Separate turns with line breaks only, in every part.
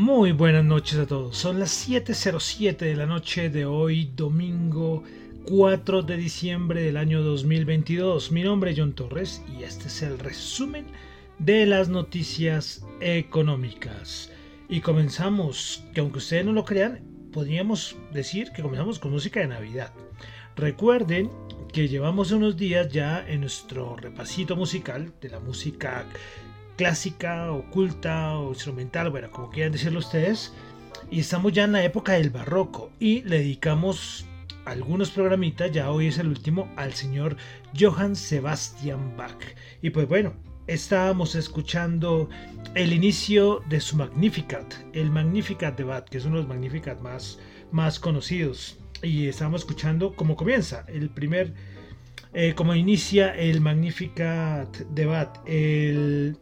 Muy buenas noches a todos. Son las 7.07 de la noche de hoy, domingo 4 de diciembre del año 2022. Mi nombre es John Torres y este es el resumen de las noticias económicas. Y comenzamos, que aunque ustedes no lo crean, podríamos decir que comenzamos con música de Navidad. Recuerden que llevamos unos días ya en nuestro repasito musical de la música clásica, oculta o instrumental, bueno, como quieran decirlo ustedes. Y estamos ya en la época del barroco y le dedicamos algunos programitas, ya hoy es el último, al señor Johann Sebastian Bach. Y pues bueno, estábamos escuchando el inicio de su Magnificat, el Magnificat de Bach, que es uno de los Magnificat más, más conocidos. Y estábamos escuchando cómo comienza, el primer, eh, como inicia el Magnificat de Bach, el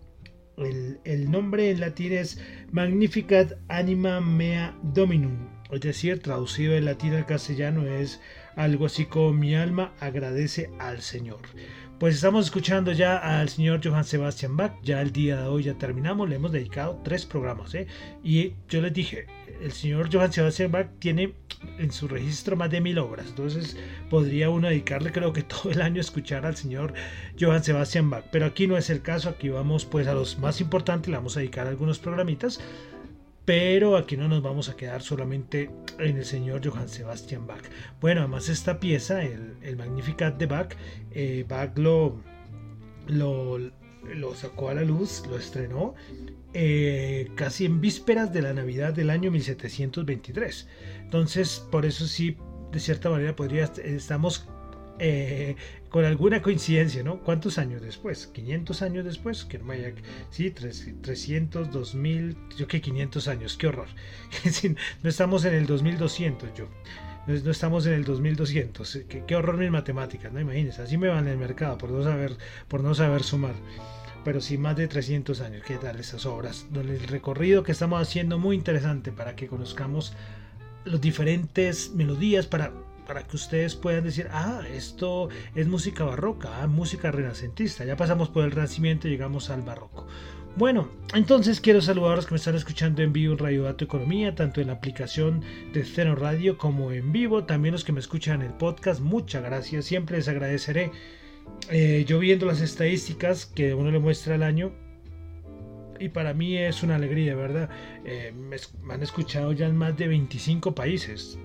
el, nombre en latín es Magnificat Anima Mea Dominum, es decir, traducido en latín al castellano es algo así como mi alma agradece al Señor. Pues estamos escuchando ya al señor Johann Sebastian Bach. Ya el día de hoy ya terminamos. Le hemos dedicado tres programas. ¿eh? Y yo les dije, el señor Johann Sebastian Bach tiene en su registro más de mil obras. Entonces podría uno dedicarle creo que todo el año a escuchar al señor Johann Sebastian Bach. Pero aquí no es el caso. Aquí vamos pues a los más importantes. Le vamos a dedicar algunos programitas pero aquí no nos vamos a quedar solamente en el señor Johann Sebastian Bach. Bueno, además esta pieza, el, Magnificat de Bach, eh, Bach lo, lo, sacó a la luz, lo estrenó eh, casi en vísperas de la Navidad del año 1723. Entonces, por eso sí, de cierta manera podría estamos eh, con alguna coincidencia, ¿no? ¿Cuántos años después? ¿500 años después? Que no haya, sí, 300, 2000, yo que 500 años, qué horror. no estamos en el 2200, yo. No, estamos en el 2200. Qué, qué horror mis matemáticas, ¿no? Imagínense, así me van en el mercado por no saber, por no saber sumar pero sí más de 300 años. ¿Qué tal esas obras? El recorrido que estamos haciendo muy interesante para que conozcamos los diferentes melodías, para para que ustedes puedan decir, ah, esto es música barroca, ah, música renacentista. Ya pasamos por el Renacimiento y llegamos al barroco. Bueno, entonces quiero saludar a los que me están escuchando en vivo en Radio Dato Economía, tanto en la aplicación de Ceno Radio como en vivo, también los que me escuchan en el podcast, muchas gracias, siempre les agradeceré. Eh, yo viendo las estadísticas que uno le muestra al año, y para mí es una alegría, ¿verdad? Eh, me, han escuchado ya en más de 25 países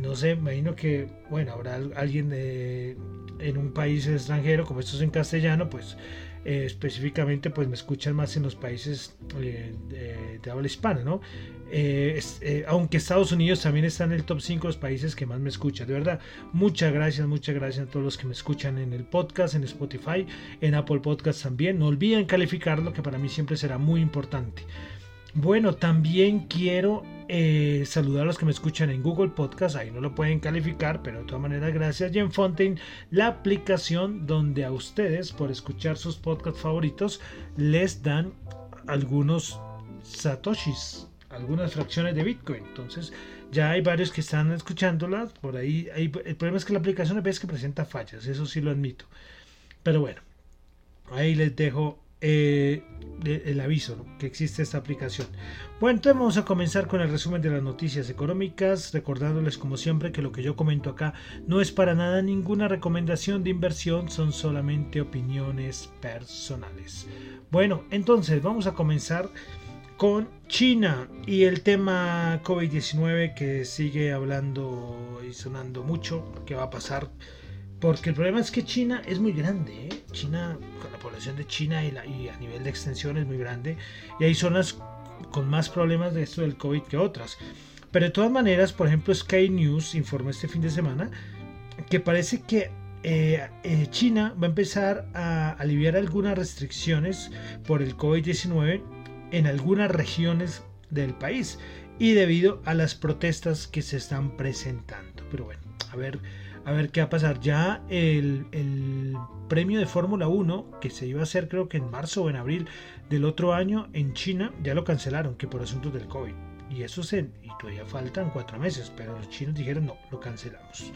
no sé, imagino que, bueno, habrá alguien en un país extranjero, como esto es en castellano, pues eh, específicamente pues me escuchan más en los países eh, de, habla hispana, ¿no? Eh, aunque Estados Unidos también está en el top 5 de los países que más me escuchan. De verdad, muchas gracias, muchas gracias a todos los que me escuchan en el podcast, en Spotify, en Apple Podcast también. No olviden calificarlo, que para mí siempre será muy importante. Bueno, también quiero eh, saludar a los que me escuchan en Google Podcast, ahí no lo pueden calificar, pero de todas maneras gracias. Y en Fontaine, la aplicación donde a ustedes, por escuchar sus podcasts favoritos, les dan algunos satoshis, algunas fracciones de Bitcoin. Entonces, ya hay varios que están escuchándolas, por ahí. el problema es que la aplicación a veces que presenta fallas, eso sí lo admito. Pero bueno, ahí les dejo eh, el aviso que existe esta aplicación. Bueno, entonces vamos a comenzar con el resumen de las noticias económicas, recordándoles como siempre que lo que yo comento acá no es para nada ninguna recomendación de inversión, son solamente opiniones personales. Bueno, entonces vamos a comenzar con China y el tema COVID-19 que sigue hablando y sonando mucho, que va a pasar porque el problema es que China es muy grande. ¿eh? China, la población de China y, y, a nivel de extensión es muy grande. Y hay zonas con más problemas de esto del COVID que otras. Pero de todas maneras, por ejemplo, Sky News informó este fin de semana que parece que eh, eh, China va a empezar a aliviar algunas restricciones por el COVID-19 en algunas regiones del país y debido a las protestas que se están presentando. Pero bueno, a ver a ver qué va a pasar. Ya el, premio de Fórmula 1, que se iba a hacer creo que en marzo o en abril del otro año en China, ya lo cancelaron, que por asuntos del COVID. Y eso se, y todavía faltan cuatro meses, pero los chinos dijeron no, lo cancelamos.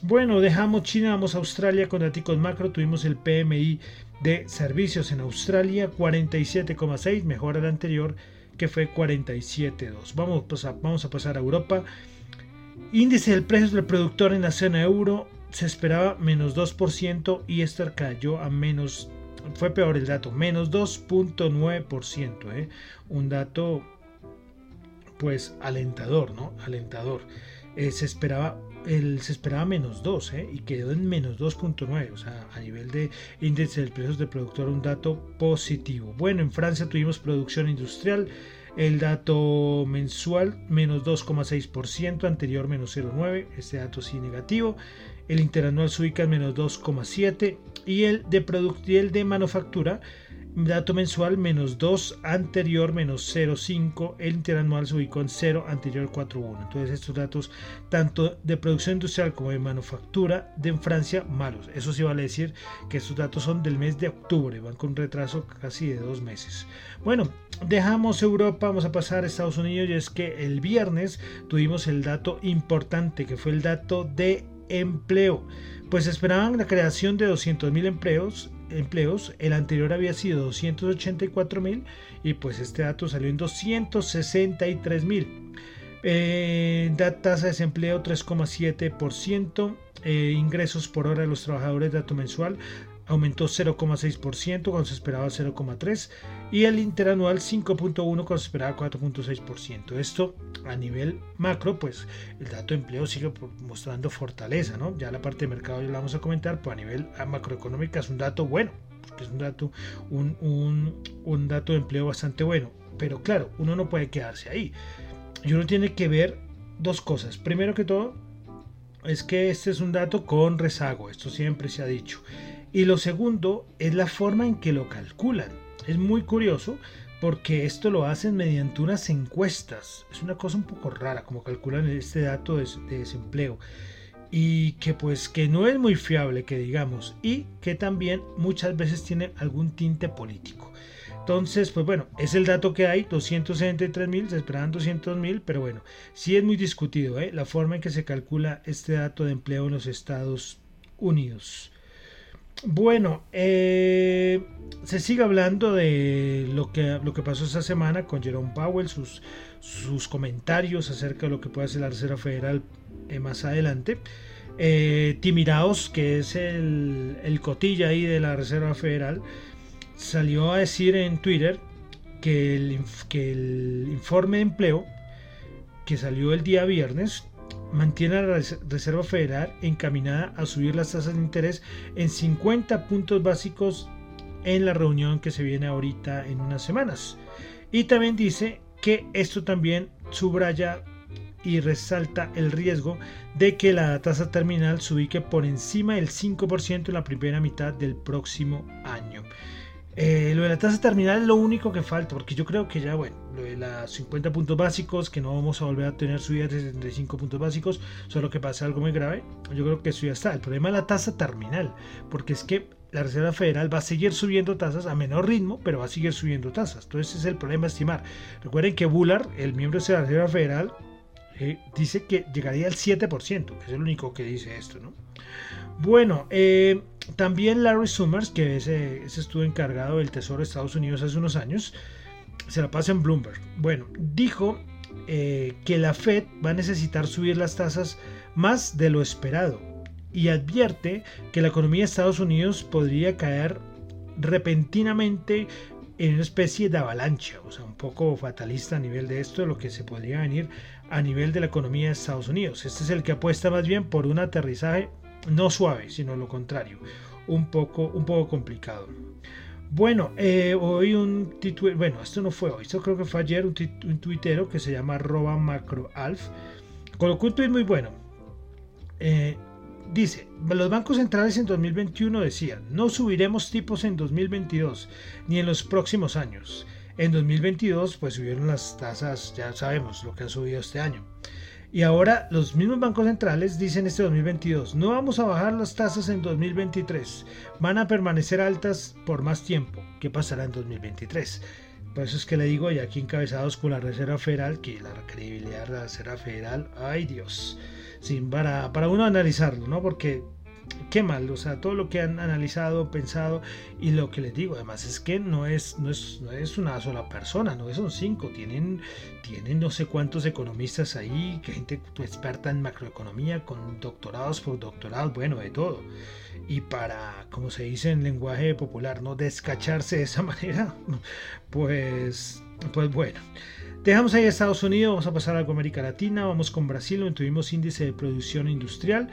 Bueno, dejamos China, vamos a Australia con datos macro. Tuvimos el PMI de servicios en Australia, 47,6, mejor al anterior que fue 47,2. Vamos, vamos a pasar a Europa. Índice del precio del productor en la zona euro se esperaba menos 2% y este cayó a menos, fue peor el dato, menos 2.9%, ¿eh? un dato pues alentador, ¿no? Alentador. Eh, se esperaba el, se esperaba menos 2 ¿eh? y quedó en menos 2.9, o sea, a nivel de índice del precio del productor un dato positivo. Bueno, en Francia tuvimos producción industrial el dato mensual menos 2,6%, anterior menos 0,9%, este dato sí negativo. El interanual se ubica en menos 2,7% y el de, y el de manufactura Dato mensual menos 2, anterior menos 0,5, el interanual se ubicó en 0, anterior 4,1. Entonces estos datos tanto de producción industrial como de manufactura de Francia malos. Eso sí vale decir que estos datos son del mes de octubre, van con un retraso casi de dos meses. Bueno, dejamos Europa, vamos a pasar a Estados Unidos y es que el viernes tuvimos el dato importante que fue el dato de empleo. Pues esperaban la creación de 200.000 empleos empleos, el anterior había sido 284 mil y pues este dato salió en 263 mil. Eh, tasa de desempleo 3,7%, eh, ingresos por hora de los trabajadores, dato mensual aumentó 0,6% cuando se esperaba 0,3% y el interanual 5,1% cuando se esperaba 4,6%. Esto a nivel macro, pues el dato de empleo sigue mostrando fortaleza, ¿no? Ya la parte de mercado ya la vamos a comentar, pero a nivel macroeconómico es un dato bueno. porque es un dato, un, un dato de empleo bastante bueno. Pero claro, uno no puede quedarse ahí. Y uno tiene que ver dos cosas. Primero que todo, es que este es un dato con rezago, esto siempre se ha dicho. Y lo segundo es la forma en que lo calculan. Es muy curioso porque esto lo hacen mediante unas encuestas. Es una cosa un poco rara como calculan este dato de, desempleo y que pues que no es muy fiable que digamos y que también muchas veces tiene algún tinte político. Entonces, pues bueno, es el dato que hay, 263 mil, se esperaban 200 mil, pero bueno, sí es muy discutido ¿eh? la forma en que se calcula este dato de empleo en los Estados Unidos. Bueno, eh, se sigue hablando de lo que, lo que pasó esta semana con Jerome Powell, sus, sus comentarios acerca de lo que puede hacer la Reserva Federal eh, más adelante. Eh, Timiraos, que es el, el cotilla ahí de la Reserva Federal, salió a decir en Twitter que el, que el informe de empleo que salió el día viernes mantiene a la Reserva Federal encaminada a subir las tasas de interés en 50 puntos básicos en la reunión que se viene ahorita en unas semanas. Y también dice que esto también subraya y resalta el riesgo de que la tasa terminal se ubique por encima del 5% en la primera mitad del próximo año. Eh, lo de la tasa terminal es lo único que falta, porque yo creo que ya, bueno, lo de los 50 puntos básicos, que no vamos a volver a tener subidas de 65 puntos básicos, solo que pasa algo muy grave, yo creo que eso ya está. El problema es la tasa terminal, porque es que la Reserva Federal va a seguir subiendo tasas a menor ritmo, pero va a seguir subiendo tasas. Entonces es el problema estimar. Recuerden que Bullard, el miembro de la Reserva Federal, eh, dice que llegaría al 7%, que es el único que dice esto, ¿no? Bueno, eh, también Larry Summers, que ese, estuvo encargado del Tesoro de Estados Unidos hace unos años, se la pasa en Bloomberg. Bueno, dijo eh, que la Fed va a necesitar subir las tasas más de lo esperado y advierte que la economía de Estados Unidos podría caer repentinamente en una especie de avalancha, o sea, un poco fatalista a nivel de esto, lo que se podría venir a nivel de la economía de Estados Unidos. Este es el que apuesta más bien por un aterrizaje no suave, sino lo contrario, un poco, un poco complicado. Bueno, eh, hoy un título, bueno, esto no fue hoy, esto creo que fue ayer, un, un tuitero que se llama arroba macroalf, colocó un tuit muy bueno. Eh, dice, los bancos centrales en 2021 decían, no subiremos tipos en 2022 ni en los próximos años. En 2022 pues subieron las tasas, ya sabemos lo que han subido este año. Y ahora los mismos bancos centrales dicen este 2022, no vamos a bajar las tasas en 2023, van a permanecer altas por más tiempo. ¿Qué pasará en 2023? Por eso es que le digo, y aquí encabezados con la Reserva Federal, que la credibilidad de la Reserva Federal, ay Dios, sin para, para uno analizarlo, ¿no? Porque qué mal, o sea, todo lo que han analizado, pensado y lo que les digo, además es que no es, no es, no es una sola persona, no son cinco, tienen, tienen no sé cuántos economistas ahí, gente experta en macroeconomía con doctorados por doctorados, bueno, de todo. Y para, como se dice en lenguaje popular, no descacharse de esa manera, pues, pues bueno. Dejamos ahí a Estados Unidos, vamos a pasar a América Latina, vamos con Brasil, donde tuvimos índice de producción industrial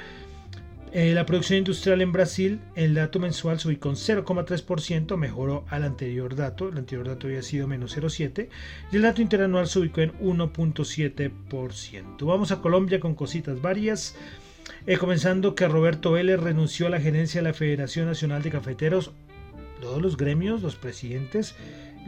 eh, la producción industrial en Brasil, el dato mensual subió con 0,3%, mejoró al anterior dato, el anterior dato había sido menos 0,7%, y el dato interanual subió en 1,7%. Vamos a Colombia con cositas varias, eh, comenzando que Roberto Vélez renunció a la gerencia de la Federación Nacional de Cafeteros. Todos los gremios, los presidentes,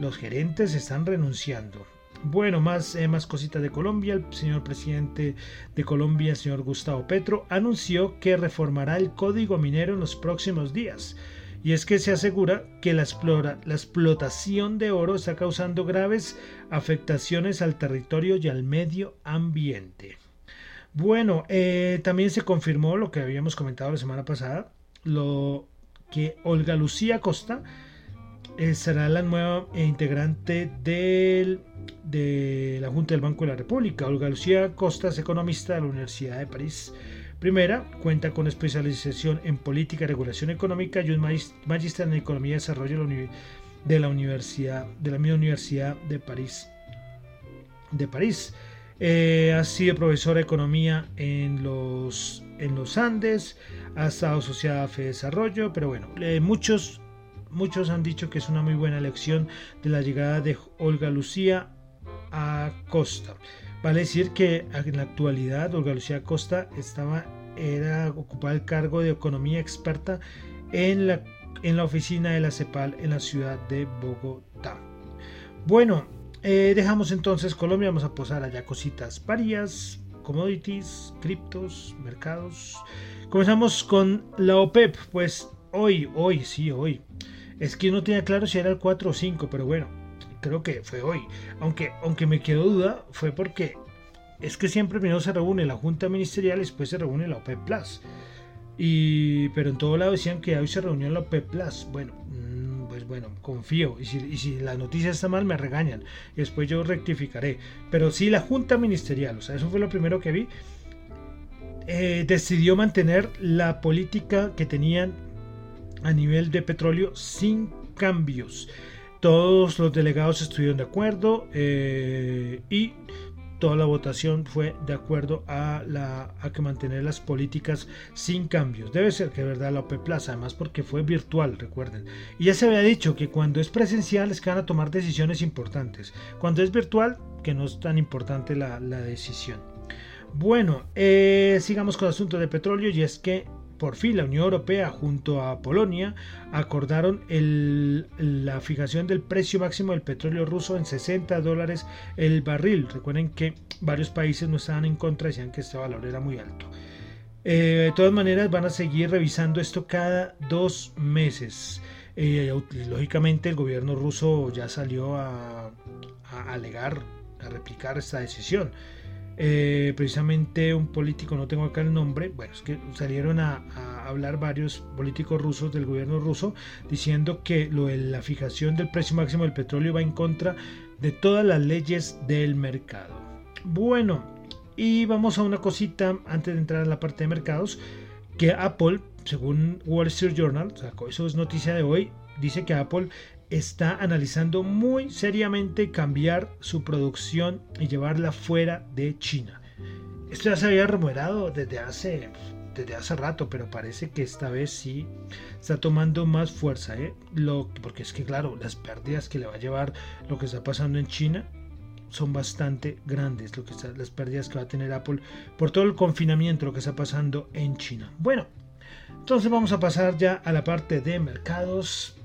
los gerentes están renunciando. Bueno, más, eh, más cositas de Colombia. El señor presidente de Colombia, señor Gustavo Petro, anunció que reformará el código minero en los próximos días. Y es que se asegura que la, explotación de oro está causando graves afectaciones al territorio y al medio ambiente. Bueno, eh, también se confirmó lo que habíamos comentado la semana pasada, lo que Olga Lucía Costa eh, será la nueva integrante del de la Junta del Banco de la República. Olga Lucía Costa es economista de la Universidad de París. Primera, cuenta con especialización en política y regulación económica y un magíster en economía y desarrollo de la universidad de la misma Universidad de París. De París. Eh, ha sido profesora de economía en los, en los Andes, ha estado asociada a FE Desarrollo, pero bueno, eh, muchos muchos han dicho que es una muy buena elección de la llegada de Olga Lucía Acosta. Vale decir que en la actualidad Olga Lucía Acosta estaba, era ocupaba el cargo de economía experta en la, en la oficina de la CEPAL en la ciudad de Bogotá. Bueno, eh, dejamos entonces Colombia, vamos a posar allá cositas varias, commodities, criptos, mercados. Comenzamos con la OPEP, pues hoy, hoy, sí, hoy. Es que no tenía claro si era el 4 o 5, pero bueno, creo que fue hoy. Aunque, aunque me quedó duda, fue porque es que siempre primero se reúne la Junta Ministerial y después se reúne la OPEP Plus. Y, pero en todo lado decían que hoy se reunió la OPEP Plus. Bueno, mm, pues bueno, confío. Y si, y si, la noticia está mal, me regañan. Y después yo rectificaré. Pero sí, la Junta Ministerial, o sea, eso fue lo primero que vi. Eh, decidió mantener la política que tenían a nivel de petróleo sin cambios. Todos los delegados estuvieron de acuerdo eh, y toda la votación fue de acuerdo a, la, a que mantener las políticas sin cambios. Debe ser que verdad la OPEP Plus, además porque fue virtual, recuerden. Y ya se había dicho que cuando es presencial es que van a tomar decisiones importantes. Cuando es virtual, que no es tan importante la, la decisión. Bueno, eh, sigamos con el asunto de petróleo y es que por fin la Unión Europea junto a Polonia acordaron la fijación del precio máximo del petróleo ruso en 60 dólares el barril. Recuerden que varios países no estaban en contra, decían que este valor era muy alto. Eh, de todas maneras van a seguir revisando esto cada dos meses. Eh, lógicamente el gobierno ruso ya salió a alegar, a replicar esta decisión. Eh, precisamente un político, no tengo acá el nombre, bueno, es que salieron a, hablar varios políticos rusos del gobierno ruso diciendo que lo de la fijación del precio máximo del petróleo va en contra de todas las leyes del mercado. Bueno, y vamos a una cosita antes de entrar en la parte de mercados, que Apple, según Wall Street Journal, sacó eso es noticia de hoy, dice que Apple está analizando muy seriamente cambiar su producción y llevarla fuera de China. Esto ya se había rumorado desde hace, desde hace rato, pero parece que esta vez sí está tomando más fuerza. ¿eh? Lo, porque es que, claro, las pérdidas que le va a llevar lo que está pasando en China son bastante grandes. Lo que las pérdidas que va a tener Apple por todo el confinamiento, lo que está pasando en China. Bueno, entonces vamos a pasar ya a la parte de mercados.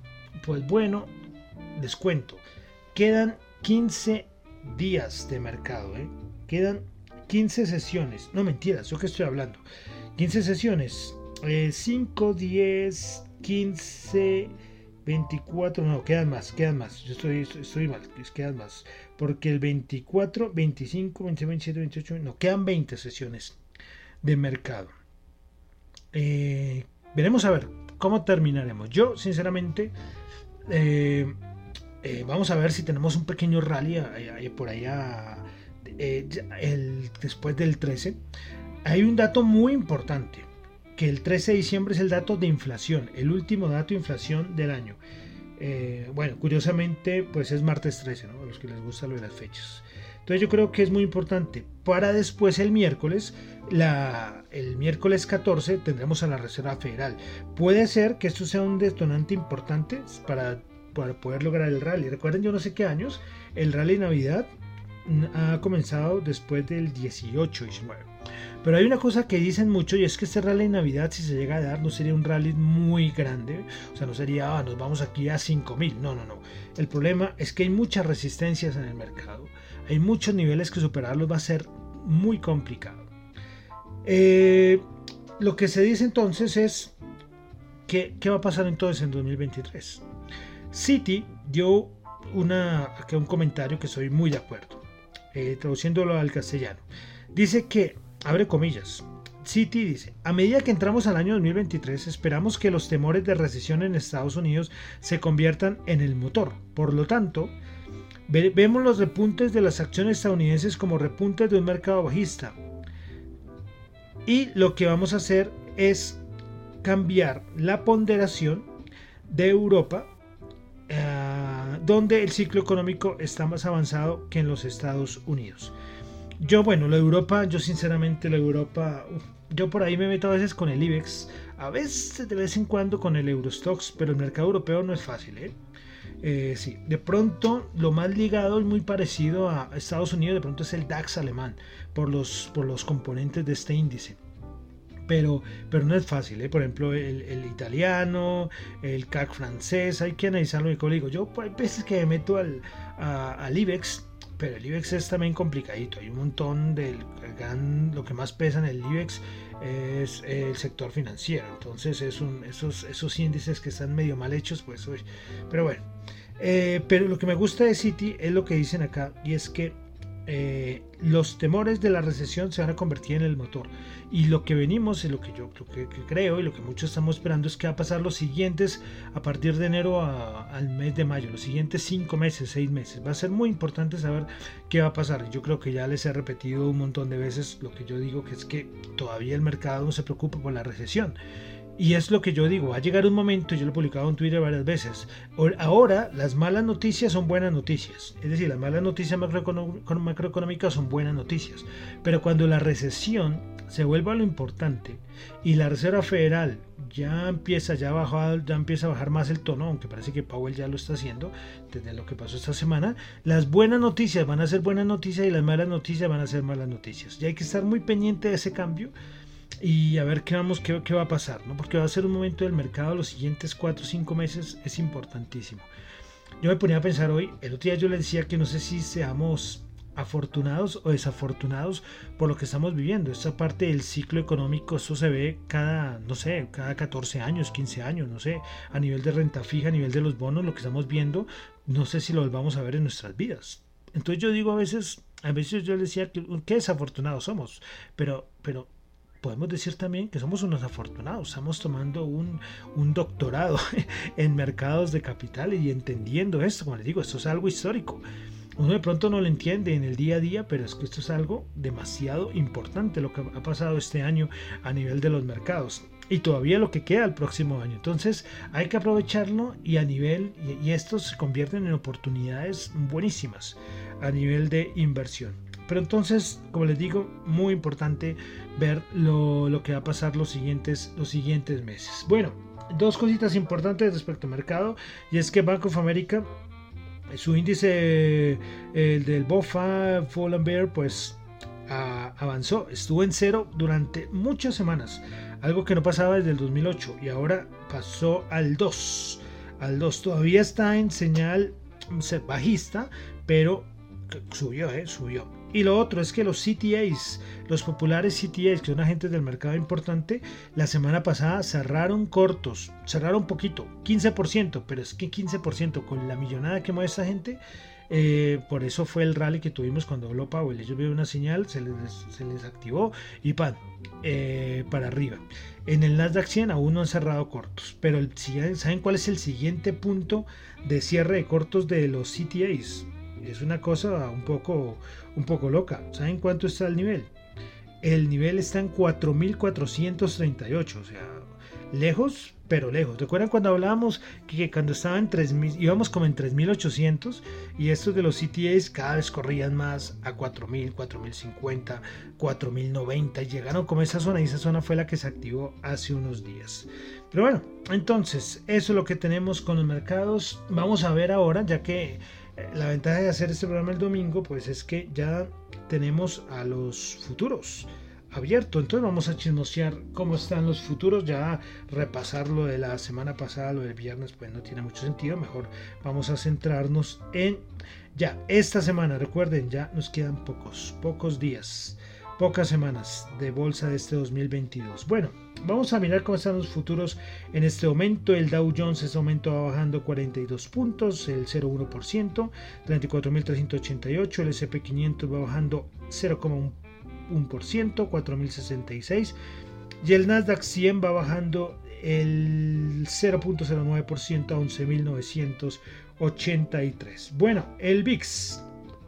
Pues bueno, les cuento, quedan 15 días de mercado, ¿eh? quedan 15 sesiones, no mentiras, yo que estoy hablando, 15 sesiones, 5, 10, 15, 24, no, quedan más, quedan más, yo estoy, estoy mal, quedan más, porque el 24, 25, 26, 27, 28, no, quedan 20 sesiones de mercado. Eh, veremos a ver cómo terminaremos. Yo, sinceramente, eh, eh, vamos a ver si tenemos un pequeño rally por allá eh, después del 13. Hay un dato muy importante, que el 13 de diciembre es el dato de inflación, el último dato de inflación del año. Bueno, curiosamente, pues es martes 13, ¿no? A los que les gusta lo de las fechas. Entonces yo creo que es muy importante. Para después el miércoles, el miércoles 14 tendremos a la Reserva Federal. Puede ser que esto sea un detonante importante para para poder lograr el rally. Recuerden, yo no sé qué años, el rally Navidad ha comenzado después del 18, 19. Pero hay una cosa que dicen mucho y es que este rally Navidad, si se llega a dar, no sería un rally muy grande. O sea, no sería, ah, nos vamos aquí a 5000. No, no, no. El problema es que hay muchas resistencias en el mercado. Hay muchos niveles que superarlos va a ser muy complicado. Eh, lo que se dice entonces es que, ¿qué va a pasar entonces en 2023? City dio un comentario que soy muy de acuerdo, eh, traduciéndolo al castellano. Dice que, abre comillas, City dice, a medida que entramos al año 2023 esperamos que los temores de recesión en Estados Unidos se conviertan en el motor. Por lo tanto, vemos los repuntes de las acciones estadounidenses como repuntes de un mercado bajista. Y lo que vamos a hacer es cambiar la ponderación de Europa eh, donde el ciclo económico está más avanzado que en los Estados Unidos. Yo, bueno, la Europa, yo sinceramente la Europa, yo por ahí me meto a veces con el IBEX, a veces de vez en cuando con el Eurostox, pero el mercado europeo no es fácil, ¿eh? Eh, sí, de pronto lo más ligado y muy parecido a Estados Unidos, de pronto es el DAX alemán, por los, por los componentes de este índice. Pero, pero no es fácil, ¿eh? por ejemplo, el, italiano, el CAC francés, hay que analizarlo. Y como digo, yo hay veces que me meto al, al IBEX, pero el IBEX es también complicadito. Hay un montón del lo que más pesa en el IBEX es el sector financiero. Entonces es un, esos, esos índices que están medio mal hechos, pues, pero bueno. Eh, pero lo que me gusta de City es lo que dicen acá, y es que eh, los temores de la recesión se van a convertir en el motor. Y lo que venimos, y lo que yo que, creo y lo que muchos estamos esperando es que va a pasar los siguientes, a partir de enero al mes de mayo, los siguientes cinco meses, seis meses. Va a ser muy importante saber qué va a pasar. Yo creo que ya les he repetido un montón de veces lo que yo digo, que es que todavía el mercado no se preocupa por la recesión. Y es lo que yo digo, va a llegar un momento, yo lo he publicado en Twitter varias veces, ahora las malas noticias son buenas noticias, es decir, las malas noticias macroeconómicas son buenas noticias, pero cuando la recesión se vuelva lo importante y la Reserva Federal ya empieza, ya, ya empieza a bajar más el tono, aunque parece que Powell ya lo está haciendo desde lo que pasó esta semana, las buenas noticias van a ser buenas noticias y las malas noticias van a ser malas noticias. Y hay que estar muy pendiente de ese cambio y a ver qué, vamos, qué, qué va a pasar, ¿no? porque va a ser un momento del mercado los siguientes 4 o 5 meses, es importantísimo. Yo me ponía a pensar hoy, el otro día yo le decía que no sé si seamos afortunados o desafortunados por lo que estamos viviendo. Esta parte del ciclo económico, eso se ve cada, no sé, cada 14 años, 15 años, no sé, a nivel de renta fija, a nivel de los bonos, lo que estamos viendo, no sé si lo vamos a ver en nuestras vidas. Entonces yo digo a veces, a veces yo decía que qué desafortunados somos, pero, pero podemos decir también que somos unos afortunados. Estamos tomando un, doctorado en mercados de capital y entendiendo esto. Como les digo, esto es algo histórico. Uno de pronto no lo entiende en el día a día, pero es que esto es algo demasiado importante lo que ha pasado este año a nivel de los mercados y todavía lo que queda el próximo año. Entonces hay que aprovecharlo y a nivel, y estos se convierten en oportunidades buenísimas a nivel de inversión. Pero entonces, como les digo, muy importante ver lo, que va a pasar los siguientes, los siguientes meses. Bueno, dos cositas importantes respecto al mercado, y es que Bank of America, su índice, el del BOFA, Fallen Bear, pues avanzó, estuvo en cero durante muchas semanas, algo que no pasaba desde el 2008, y ahora pasó al 2. Al 2 todavía está en señal bajista, pero subió, eh, subió. Y lo otro es que los CTAs, los populares CTAs, que son agentes del mercado importante, la semana pasada cerraron cortos, cerraron poquito, 15%, pero es que 15% con la millonada que mueve esta gente, eh, por eso fue el rally que tuvimos cuando habló Powell. Ellos vieron una señal, se les, activó y pan, eh, para arriba. En el Nasdaq 100 aún no han cerrado cortos, pero ¿saben cuál es el siguiente punto de cierre de cortos de los CTAs? Es una cosa un poco, un poco loca. ¿Saben cuánto está el nivel? El nivel está en 4438, o sea, lejos, pero lejos. ¿Recuerdan cuando hablábamos que, cuando estaba en 3000, íbamos como en 3800 y estos de los CTAs cada vez corrían más a 4000, 4050, 4090 y llegaron como esa zona y esa zona fue la que se activó hace unos días. Pero bueno, entonces eso es lo que tenemos con los mercados. Vamos a ver ahora, ya que la ventaja de hacer este programa el domingo, pues es que ya tenemos a los futuros abiertos. Entonces vamos a chismosear cómo están los futuros. Ya repasar lo de la semana pasada, lo del viernes, pues no tiene mucho sentido. Mejor vamos a centrarnos en ya esta semana. Recuerden, ya nos quedan pocos, pocos días, pocas semanas de bolsa de este 2022. Bueno. Vamos a mirar cómo están los futuros en este momento. El Dow Jones este momento va bajando 42 puntos, el 0,1%, 34.388. El SP500 va bajando 0,1%, 4.066. Y el Nasdaq 100 va bajando el 0.09% a 11.983. Bueno, el VIX.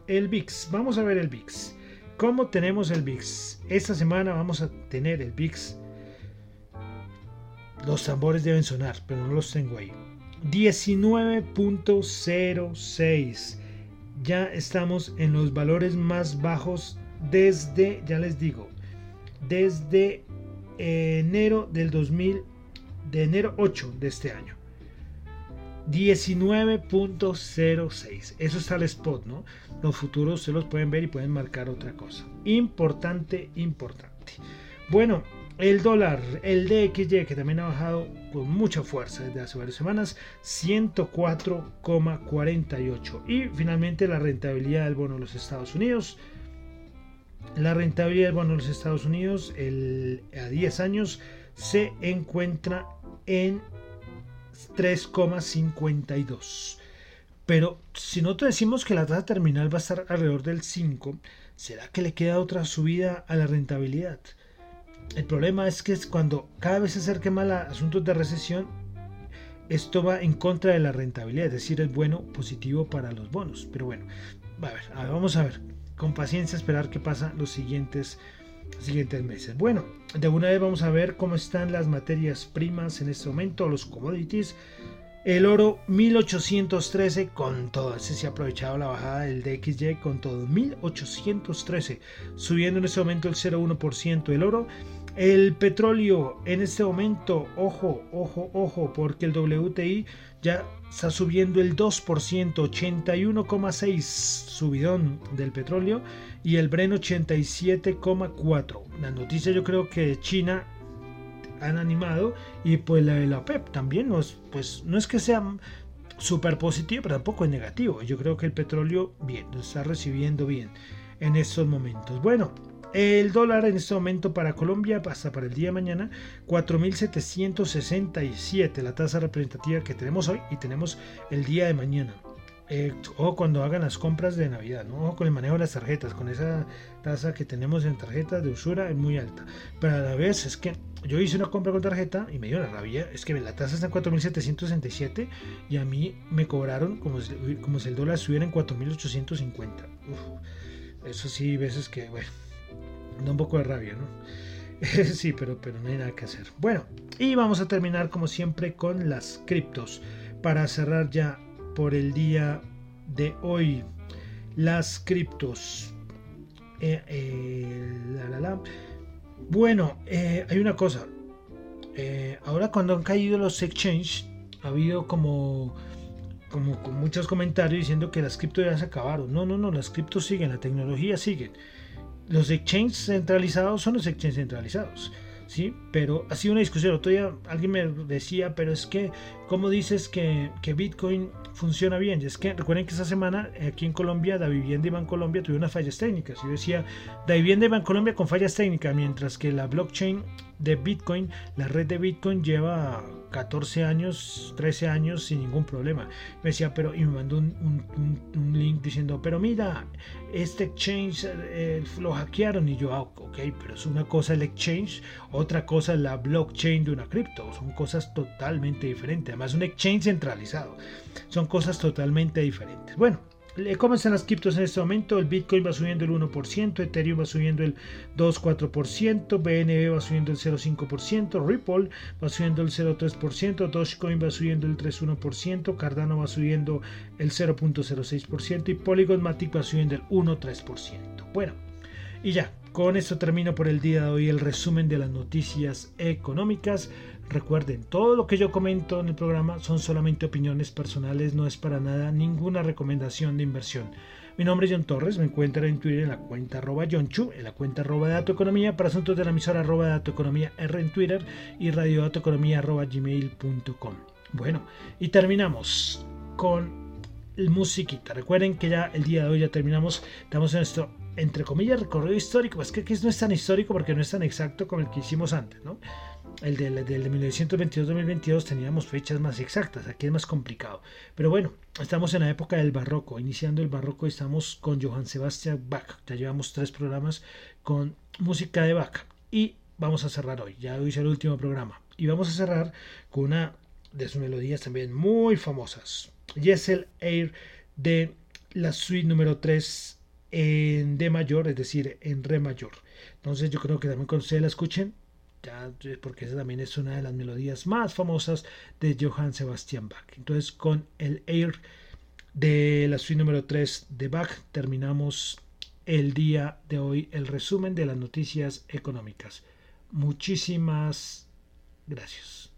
El VIX. Vamos a ver el VIX. ¿Cómo tenemos el VIX? Esta semana vamos a tener el VIX los tambores deben sonar, pero no los tengo ahí. 19.06. Ya estamos en los valores más bajos desde, ya les digo, desde enero del 2000, de enero 8 de este año. 19.06. Eso está el spot, ¿no? Los futuros se los pueden ver y pueden marcar otra cosa. Importante, importante. Bueno, el dólar, el DXY, que también ha bajado con mucha fuerza desde hace varias semanas, 104,48. Y finalmente la rentabilidad del bono de los Estados Unidos. La rentabilidad del bono de los Estados Unidos a 10 años se encuentra en 3,52. Pero si nosotros decimos que la tasa terminal va a estar alrededor del 5, ¿será que le queda otra subida a la rentabilidad? El problema es que es cuando cada vez se acerque más a asuntos de recesión, esto va en contra de la rentabilidad, es decir, es bueno, positivo para los bonos. Pero bueno, a a ver vamos a ver, con paciencia esperar qué pasa los siguientes siguientes meses. Bueno, de una vez vamos a ver cómo están las materias primas en este momento, los commodities. El oro 1813 con todo, ese se ha aprovechado la bajada del DXY con todo, 1813, subiendo en este momento el 0,1% el oro. El petróleo en este momento, ojo, ojo, ojo, porque el WTI ya está subiendo el 2%, 81,6 subidón del petróleo y el Bren 87,4. La noticia yo creo que China han animado y pues la de la OPEP también no es, pues no es que sea súper positivo, pero tampoco es negativo. Yo creo que el petróleo bien, está recibiendo bien en estos momentos. Bueno, el dólar en este momento para Colombia pasa para el día de mañana 4.767, la tasa representativa que tenemos hoy y tenemos el día de mañana. Eh, cuando hagan las compras de Navidad, ¿no? con el manejo de las tarjetas, con esa tasa que tenemos en tarjetas de usura es muy alta. Pero a la vez es que yo hice una compra con tarjeta y me dio la rabia, es que la tasa está en 4.767 y a mí me cobraron como si, como si el dólar estuviera en 4.850. Eso sí, veces que, bueno, da un poco de rabia, ¿no? sí, pero, pero no hay nada que hacer. Bueno, y vamos a terminar como siempre con las criptos para cerrar ya por el día de hoy. Las criptos. Eh, eh, bueno, eh, hay una cosa. ahora cuando han caído los exchanges, ha habido como, como muchos comentarios diciendo que las criptos ya se acabaron. No, no, no, las criptos siguen, la tecnología sigue. Los exchanges centralizados son los exchanges centralizados. ¿sí? Pero ha sido una discusión. Otro día alguien me decía, pero es que, ¿cómo dices que, que Bitcoin funciona bien? Y es que recuerden que esta semana aquí en Colombia, Da Vivienda y Colombia tuvieron unas fallas técnicas. Yo decía, Da Vivienda y Colombia con fallas técnicas, mientras que la blockchain de Bitcoin, la red de Bitcoin lleva 14 años, 13 años sin ningún problema. Me decía, pero, y me mandó un, link diciendo, pero mira, este exchange eh, lo hackearon. Y yo, ah, ok, pero es una cosa el exchange, otra cosa la blockchain de una cripto. Son cosas totalmente diferentes. Además, un exchange centralizado. Son cosas totalmente diferentes. Bueno, ¿Cómo están las criptos en este momento? El Bitcoin va subiendo el 1%, Ethereum va subiendo el 2,4%, BNB va subiendo el 0,5%, Ripple va subiendo el 0,3%, Dogecoin va subiendo el 3,1%, Cardano va subiendo el 0,06% y Polygon Matic va subiendo el 1,3%. Bueno, y ya, con esto termino por el día de hoy el resumen de las noticias económicas. Recuerden, todo lo que yo comento en el programa son solamente opiniones personales, no es para nada ninguna recomendación de inversión. Mi nombre es John Torres, me encuentran en Twitter en la cuenta arroba Chu, en la cuenta arroba Dato Economía, para asuntos de la emisora arroba Dato Economía R en Twitter y radio Dato Economía arroba gmail.com. Bueno, y terminamos con el musiquita. Recuerden que ya el día de hoy ya terminamos, estamos en nuestro, entre comillas, recorrido histórico, pues que, que no es tan histórico porque no es tan exacto como el que hicimos antes, ¿no? El de, de 1922-2022 teníamos fechas más exactas, aquí es más complicado. Pero bueno, estamos en la época del barroco, iniciando el barroco estamos con Johann Sebastian Bach, ya llevamos tres programas con música de Bach y vamos a cerrar hoy, ya hoy es el último programa y vamos a cerrar con una de sus melodías también muy famosas, el Air de la suite número 3 en D mayor, es decir, en Re mayor. Entonces yo creo que también cuando ustedes la escuchen ya, porque esa también es una de las melodías más famosas de Johann Sebastian Bach. Entonces, con el Air de la suite número 3 de Bach, terminamos el día de hoy el resumen de las noticias económicas. Muchísimas gracias.